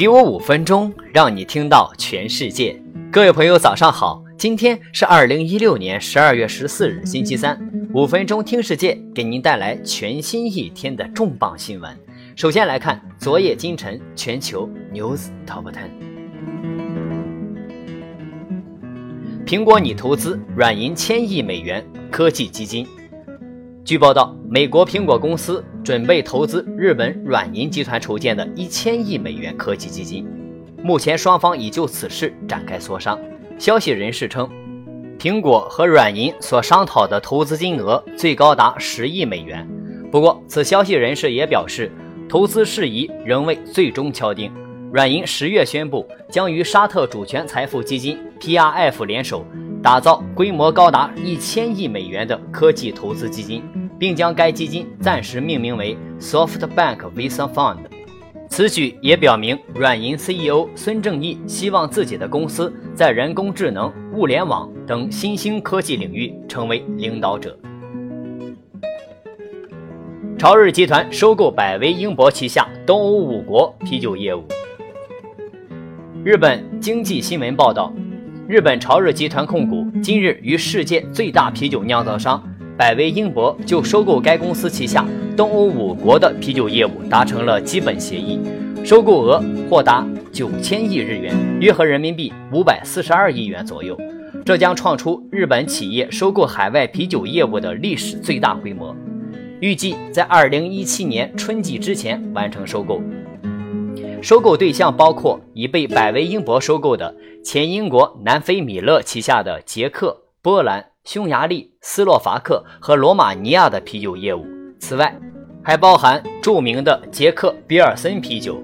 给我五分钟，让你听到全世界。各位朋友，早上好！今天是二零一六年十二月十四日，星期三。五分钟听世界，给您带来全新一天的重磅新闻。首先来看昨夜今晨全球 news top ten。苹果拟投资软银千亿美元科技基金。据报道，美国苹果公司准备投资日本软银集团筹建的一千亿美元科技基金。目前，双方已就此事展开磋商。消息人士称，苹果和软银所商讨的投资金额最高达十亿美元。不过，此消息人士也表示，投资事宜仍未最终敲定。软银十月宣布，将与沙特主权财富基金 PRF 联手，打造规模高达一千亿美元的科技投资基金。并将该基金暂时命名为 SoftBank Visa Fund。此举也表明，软银 CEO 孙正义希望自己的公司在人工智能、物联网等新兴科技领域成为领导者。朝日集团收购百威英博旗下东欧五国啤酒业务。日本经济新闻报道，日本朝日集团控股今日与世界最大啤酒酿造商。百威英博就收购该公司旗下东欧五国的啤酒业务达成了基本协议，收购额或达九千亿日元，约合人民币五百四十二亿元左右。这将创出日本企业收购海外啤酒业务的历史最大规模。预计在二零一七年春季之前完成收购。收购对象包括已被百威英博收购的前英国南非米勒旗下的捷克、波兰。匈牙利、斯洛伐克和罗马尼亚的啤酒业务，此外还包含著名的捷克比尔森啤酒。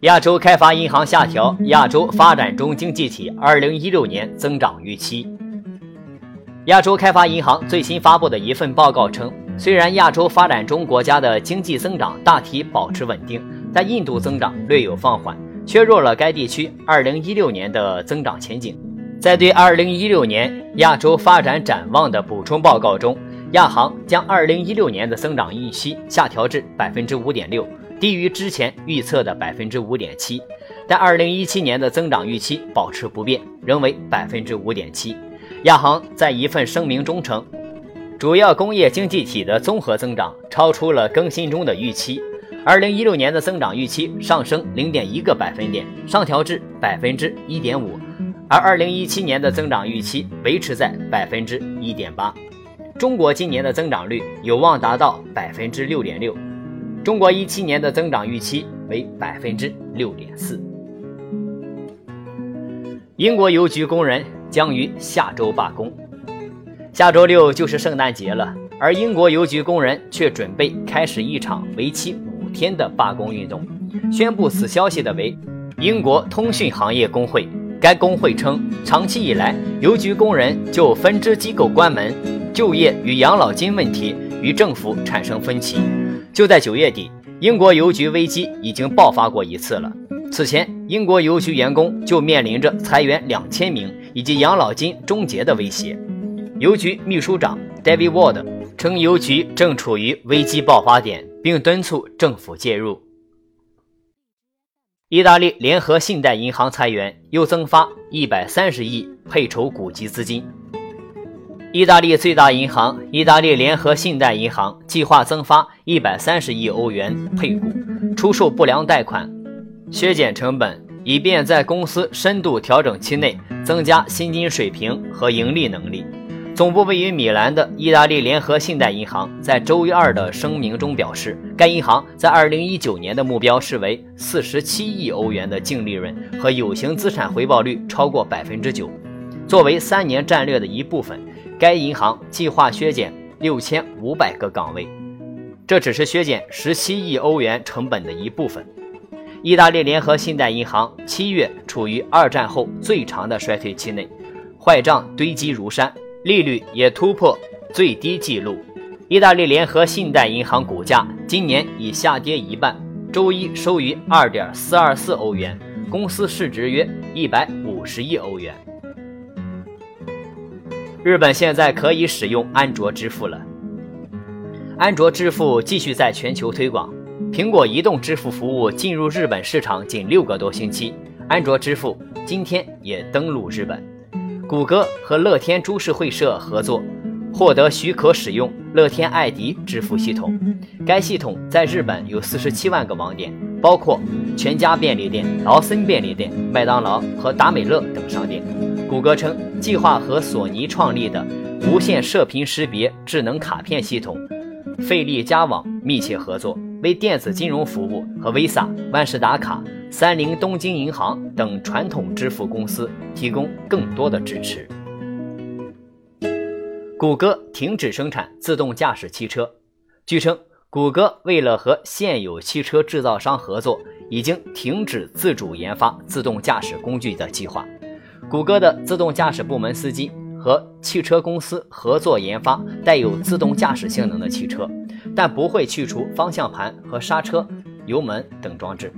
亚洲开发银行下调亚洲发展中经济体2016年增长预期。亚洲开发银行最新发布的一份报告称，虽然亚洲发展中国家的经济增长大体保持稳定，但印度增长略有放缓，削弱了该地区2016年的增长前景。在对2016年亚洲发展展望的补充报告中，亚行将2016年的增长预期下调至5.6%，低于之前预测的5.7%。但2017年的增长预期保持不变，仍为5.7%。亚行在一份声明中称，主要工业经济体的综合增长超出了更新中的预期，2016年的增长预期上升0.1个百分点，上调至1.5%。而二零一七年的增长预期维持在百分之一点八，中国今年的增长率有望达到百分之六点六，中国一七年的增长预期为百分之六点四。英国邮局工人将于下周罢工，下周六就是圣诞节了，而英国邮局工人却准备开始一场为期五天的罢工运动。宣布此消息的为英国通讯行业工会。该工会称，长期以来，邮局工人就分支机构关门、就业与养老金问题与政府产生分歧。就在九月底，英国邮局危机已经爆发过一次了。此前，英国邮局员工就面临着裁员两千名以及养老金终结的威胁。邮局秘书长 David Ward 称，邮局正处于危机爆发点，并敦促政府介入。意大利联合信贷银行裁员，又增发一百三十亿配筹股及资金。意大利最大银行意大利联合信贷银行计划增发一百三十亿欧元配股，出售不良贷款，削减成本，以便在公司深度调整期内增加薪金水平和盈利能力。总部位于米兰的意大利联合信贷银行在周一二的声明中表示，该银行在2019年的目标视为47亿欧元的净利润和有形资产回报率超过9%。作为三年战略的一部分，该银行计划削减6500个岗位，这只是削减17亿欧元成本的一部分。意大利联合信贷银行七月处于二战后最长的衰退期内，坏账堆积如山。利率也突破最低纪录，意大利联合信贷银行股价今年已下跌一半，周一收于二点四二四欧元，公司市值约一百五十亿欧元。日本现在可以使用安卓支付了，安卓支付继续在全球推广，苹果移动支付服务进入日本市场仅六个多星期，安卓支付今天也登陆日本。谷歌和乐天株式会社合作，获得许可使用乐天爱迪支付系统。该系统在日本有四十七万个网点，包括全家便利店、劳森便利店、麦当劳和达美乐等商店。谷歌称，计划和索尼创立的无线射频识别智能卡片系统费力加网密切合作。为电子金融服务和 Visa、万事达卡、三菱东京银行等传统支付公司提供更多的支持。谷歌停止生产自动驾驶汽车。据称，谷歌为了和现有汽车制造商合作，已经停止自主研发自动驾驶工具的计划。谷歌的自动驾驶部门司机和汽车公司合作研发带有自动驾驶性能的汽车。但不会去除方向盘和刹车、油门等装置。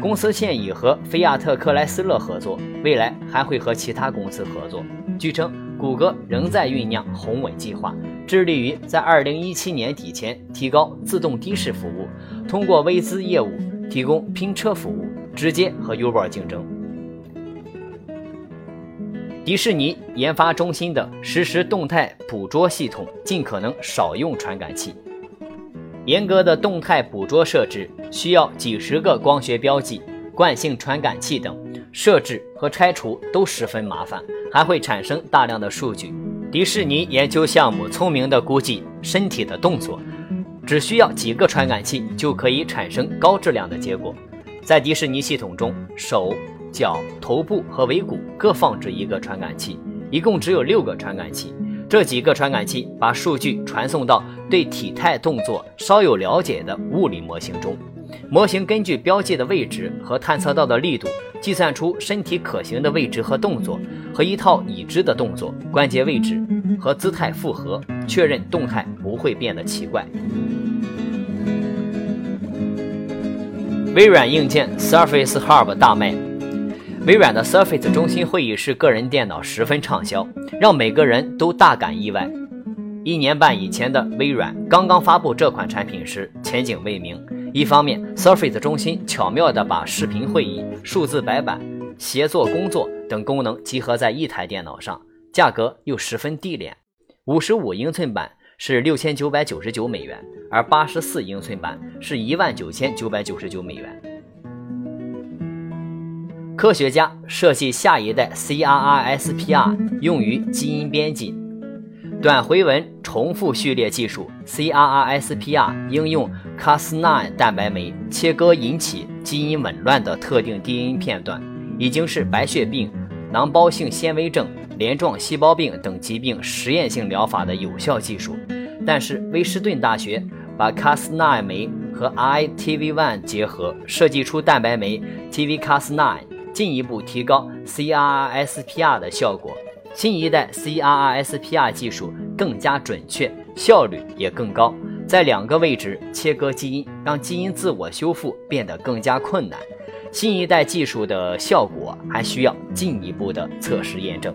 公司现已和菲亚特克莱斯勒合作，未来还会和其他公司合作。据称，谷歌仍在酝酿宏伟计划，致力于在2017年底前提高自动的士服务，通过微资业务提供拼车服务，直接和 Uber 竞争。迪士尼研发中心的实时动态捕捉系统，尽可能少用传感器。严格的动态捕捉设置需要几十个光学标记、惯性传感器等，设置和拆除都十分麻烦，还会产生大量的数据。迪士尼研究项目聪明地估计身体的动作，只需要几个传感器就可以产生高质量的结果。在迪士尼系统中，手、脚、头部和尾骨各放置一个传感器，一共只有六个传感器。这几个传感器把数据传送到对体态动作稍有了解的物理模型中，模型根据标记的位置和探测到的力度，计算出身体可行的位置和动作，和一套已知的动作、关节位置和姿态复合，确认动态不会变得奇怪。微软硬件 Surface Hub 大卖。微软的 Surface 中心会议室个人电脑十分畅销，让每个人都大感意外。一年半以前的微软刚刚发布这款产品时，前景未明。一方面，Surface 中心巧妙地把视频会议、数字白板、协作工作等功能集合在一台电脑上，价格又十分低廉。五十五英寸版是六千九百九十九美元，而八十四英寸版是一万九千九百九十九美元。科学家设计下一代 CRISPR 用于基因编辑，短回文重复序列技术 CRISPR 应用 Cas9 蛋白酶切割引起基因紊乱的特定 DNA 片段，已经是白血病、囊包性纤维症、镰状细胞病等疾病实验性疗法的有效技术。但是，威斯顿大学把 Cas9 酶和 ITV1 结合，设计出蛋白酶 TVCas9。进一步提高 CRISPR 的效果，新一代 CRISPR 技术更加准确，效率也更高，在两个位置切割基因，让基因自我修复变得更加困难。新一代技术的效果还需要进一步的测试验证。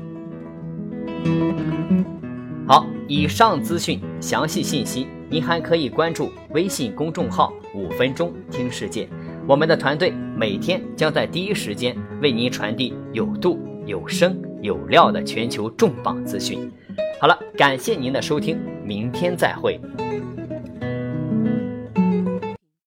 好，以上资讯详细信息，您还可以关注微信公众号“五分钟听世界”。我们的团队每天将在第一时间为您传递有度、有声、有料的全球重磅资讯。好了，感谢您的收听，明天再会。